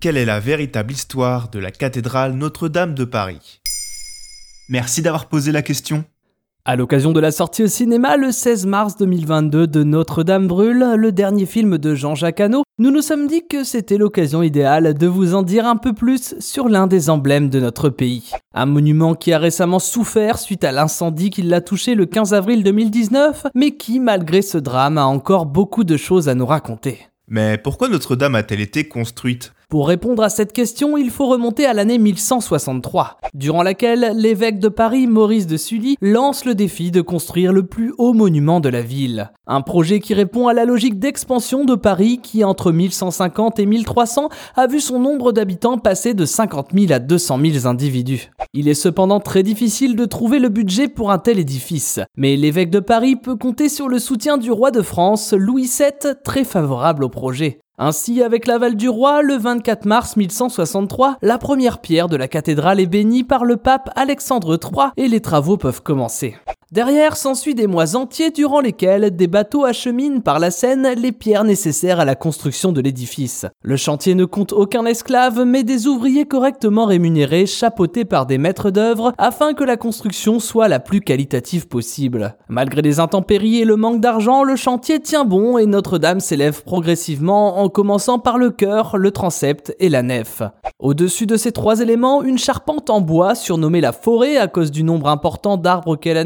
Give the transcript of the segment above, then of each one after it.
Quelle est la véritable histoire de la cathédrale Notre-Dame de Paris? Merci d'avoir posé la question. À l'occasion de la sortie au cinéma le 16 mars 2022 de Notre-Dame brûle, le dernier film de Jean-Jacques Hano, nous nous sommes dit que c'était l'occasion idéale de vous en dire un peu plus sur l'un des emblèmes de notre pays. Un monument qui a récemment souffert suite à l'incendie qui l'a touché le 15 avril 2019, mais qui, malgré ce drame, a encore beaucoup de choses à nous raconter. Mais pourquoi Notre-Dame a-t-elle été construite? Pour répondre à cette question, il faut remonter à l'année 1163, durant laquelle l'évêque de Paris, Maurice de Sully, lance le défi de construire le plus haut monument de la ville. Un projet qui répond à la logique d'expansion de Paris qui, entre 1150 et 1300, a vu son nombre d'habitants passer de 50 000 à 200 000 individus. Il est cependant très difficile de trouver le budget pour un tel édifice, mais l'évêque de Paris peut compter sur le soutien du roi de France, Louis VII, très favorable au projet. Ainsi, avec l'aval du roi, le 24 mars 1163, la première pierre de la cathédrale est bénie par le pape Alexandre III et les travaux peuvent commencer. Derrière s'ensuit des mois entiers durant lesquels des bateaux acheminent par la Seine les pierres nécessaires à la construction de l'édifice. Le chantier ne compte aucun esclave, mais des ouvriers correctement rémunérés, chapeautés par des maîtres d'œuvre, afin que la construction soit la plus qualitative possible. Malgré les intempéries et le manque d'argent, le chantier tient bon et Notre-Dame s'élève progressivement en commençant par le chœur, le transept et la nef. Au-dessus de ces trois éléments, une charpente en bois, surnommée la forêt à cause du nombre important d'arbres qu'elle a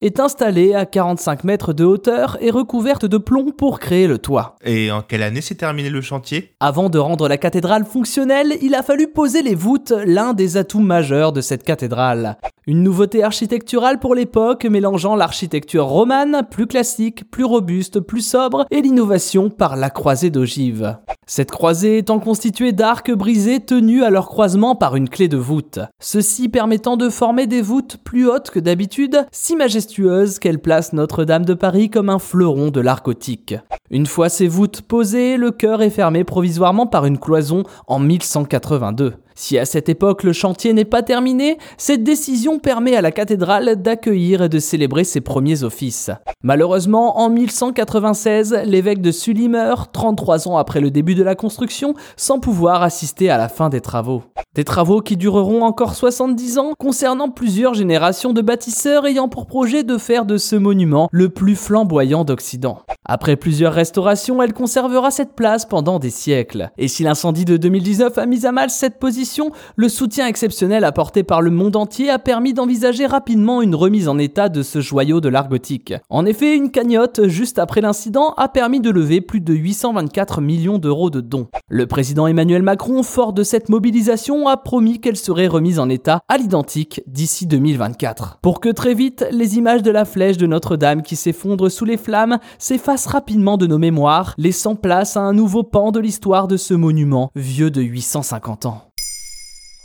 est installée à 45 mètres de hauteur et recouverte de plomb pour créer le toit. Et en quelle année s'est terminé le chantier? Avant de rendre la cathédrale fonctionnelle, il a fallu poser les voûtes, l'un des atouts majeurs de cette cathédrale. Une nouveauté architecturale pour l'époque mélangeant l'architecture romane, plus classique, plus robuste, plus sobre, et l'innovation par la croisée d'ogive. Cette croisée étant constituée d'arcs brisés tenus à leur croisement par une clé de voûte. Ceci permettant de former des voûtes plus hautes que d'habitude, si majestueuses qu'elles placent Notre-Dame de Paris comme un fleuron de l'art gothique. Une fois ces voûtes posées, le chœur est fermé provisoirement par une cloison en 1182. Si à cette époque le chantier n'est pas terminé, cette décision permet à la cathédrale d'accueillir et de célébrer ses premiers offices. Malheureusement, en 1196, l'évêque de Sully meurt, 33 ans après le début de la construction, sans pouvoir assister à la fin des travaux. Des travaux qui dureront encore 70 ans, concernant plusieurs générations de bâtisseurs ayant pour projet de faire de ce monument le plus flamboyant d'Occident. Après plusieurs restaurations, elle conservera cette place pendant des siècles. Et si l'incendie de 2019 a mis à mal cette position, le soutien exceptionnel apporté par le monde entier a permis d'envisager rapidement une remise en état de ce joyau de l'art gothique. En effet, une cagnotte juste après l'incident a permis de lever plus de 824 millions d'euros de dons. Le président Emmanuel Macron, fort de cette mobilisation, a promis qu'elle serait remise en état à l'identique d'ici 2024. Pour que très vite, les images de la flèche de Notre-Dame qui s'effondre sous les flammes s'effacent rapidement de nos mémoires, laissant place à un nouveau pan de l'histoire de ce monument vieux de 850 ans.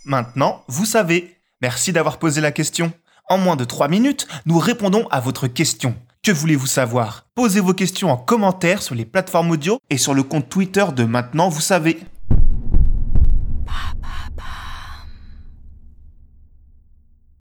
Maintenant, vous savez. Merci d'avoir posé la question. En moins de 3 minutes, nous répondons à votre question. Que voulez-vous savoir? Posez vos questions en commentaire sur les plateformes audio et sur le compte Twitter de Maintenant, vous savez.